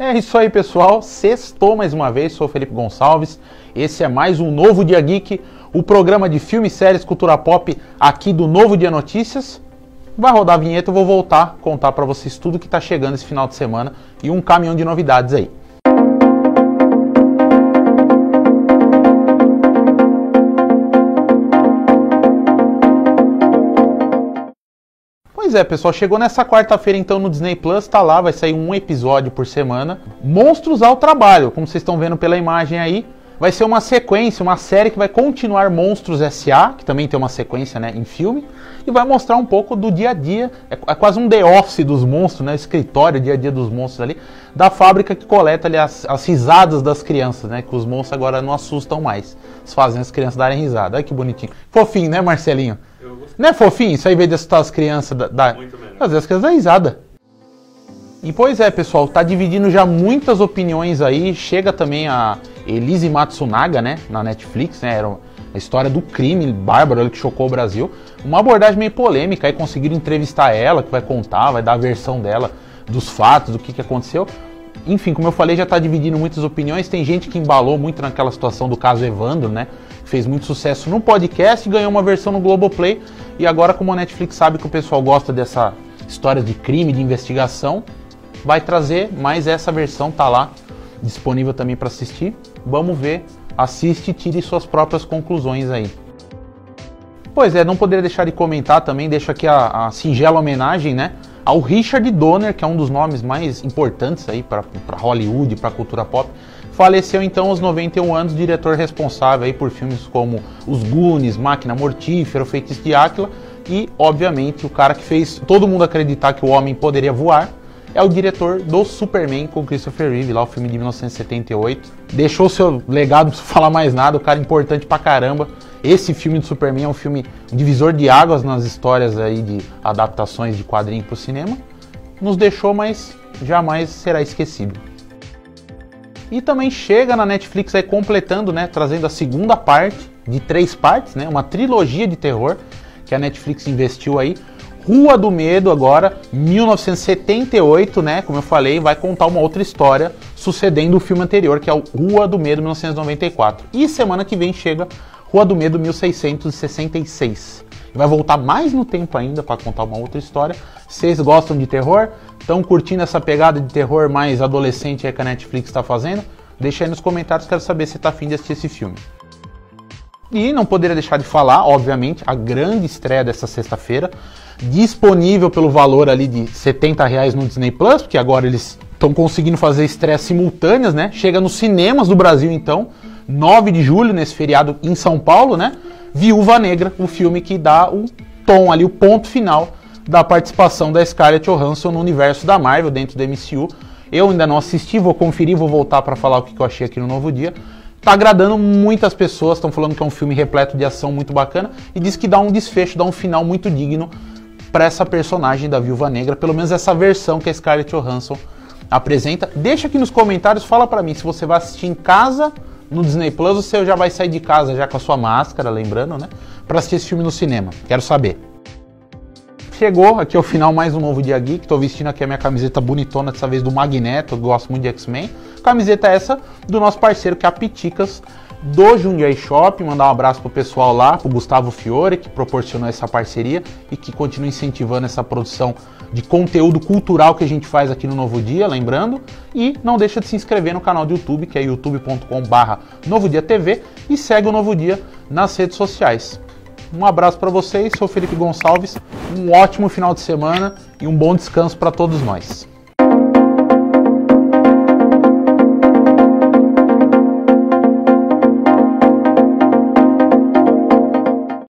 É isso aí, pessoal. Sextou mais uma vez, sou Felipe Gonçalves. Esse é mais um Novo Dia Geek, o programa de filmes, séries, cultura pop aqui do Novo Dia Notícias. Vai rodar a vinheta, eu vou voltar contar para vocês tudo que está chegando esse final de semana e um caminhão de novidades aí. Pois é, pessoal, chegou nessa quarta-feira então no Disney Plus, tá lá, vai sair um episódio por semana. Monstros ao trabalho, como vocês estão vendo pela imagem aí. Vai ser uma sequência, uma série que vai continuar Monstros S.A., que também tem uma sequência né, em filme, e vai mostrar um pouco do dia a dia, é, é quase um The Office dos monstros, né, escritório, dia a dia dos monstros ali, da fábrica que coleta ali as, as risadas das crianças, né, que os monstros agora não assustam mais, eles fazem as crianças darem risada. Olha que bonitinho. Fofinho, né, Marcelinho? Não é fofinho? Isso aí, em vez de assustar as crianças, dá, às vezes as crianças dão risada. E pois é, pessoal, tá dividindo já muitas opiniões aí. Chega também a Elise Matsunaga, né, na Netflix, né, era a história do crime bárbaro que chocou o Brasil. Uma abordagem meio polêmica, aí conseguiram entrevistar ela, que vai contar, vai dar a versão dela dos fatos, do que, que aconteceu. Enfim, como eu falei, já está dividindo muitas opiniões. Tem gente que embalou muito naquela situação do caso Evandro, né? fez muito sucesso no podcast, ganhou uma versão no Globoplay e agora como a Netflix sabe que o pessoal gosta dessa história de crime, de investigação, vai trazer mais essa versão, tá lá disponível também para assistir. Vamos ver, assiste e tire suas próprias conclusões aí. Pois é, não poderia deixar de comentar também, deixo aqui a, a singela homenagem, né, ao Richard Donner, que é um dos nomes mais importantes aí para Hollywood, para a cultura pop, Faleceu então aos 91 anos, diretor responsável aí por filmes como Os Goonies, Máquina Mortífera, Feitiço de Áquila e, obviamente, o cara que fez todo mundo acreditar que o homem poderia voar é o diretor do Superman com Christopher Reeve, lá o filme de 1978. Deixou seu legado, não preciso falar mais nada, o cara é importante pra caramba. Esse filme do Superman é um filme divisor de águas nas histórias aí de adaptações de quadrinho para o cinema. Nos deixou, mas jamais será esquecido. E também chega na Netflix aí completando, né, trazendo a segunda parte de três partes, né, uma trilogia de terror que a Netflix investiu aí. Rua do Medo agora, 1978, né, como eu falei, vai contar uma outra história sucedendo o filme anterior, que é o Rua do Medo 1994. E semana que vem chega Rua do Medo 1666. Vai voltar mais no tempo ainda para contar uma outra história. Vocês gostam de terror? Estão curtindo essa pegada de terror mais adolescente que a Netflix está fazendo? Deixa aí nos comentários, quero saber se está afim de assistir esse filme. E não poderia deixar de falar, obviamente, a grande estreia dessa sexta-feira, disponível pelo valor ali de 70 reais no Disney Plus, porque agora eles estão conseguindo fazer estreias simultâneas, né? Chega nos cinemas do Brasil então, 9 de julho, nesse feriado em São Paulo, né? Viúva Negra, o filme que dá o tom ali, o ponto final da participação da Scarlett Johansson no universo da Marvel dentro do MCU. Eu ainda não assisti, vou conferir, vou voltar para falar o que eu achei aqui no Novo Dia. Tá agradando muitas pessoas, estão falando que é um filme repleto de ação muito bacana e diz que dá um desfecho, dá um final muito digno para essa personagem da Viúva Negra, pelo menos essa versão que a Scarlett Johansson apresenta. Deixa aqui nos comentários, fala para mim se você vai assistir em casa no Disney Plus, você já vai sair de casa já com a sua máscara, lembrando, né? Para assistir esse filme no cinema. Quero saber. Chegou aqui ao final mais um novo Dia Geek. Tô vestindo aqui a minha camiseta bonitona, dessa vez do Magneto. Gosto muito de X-Men. Camiseta essa do nosso parceiro que é a Piticas do Jundiaí Shop. Mandar um abraço pro pessoal lá, pro Gustavo Fiore, que proporcionou essa parceria e que continua incentivando essa produção de conteúdo cultural que a gente faz aqui no Novo Dia, lembrando. E não deixa de se inscrever no canal do YouTube, que é youtube.com/barra Novo Dia TV, e segue o Novo Dia nas redes sociais. Um abraço para vocês, sou Felipe Gonçalves. Um ótimo final de semana e um bom descanso para todos nós.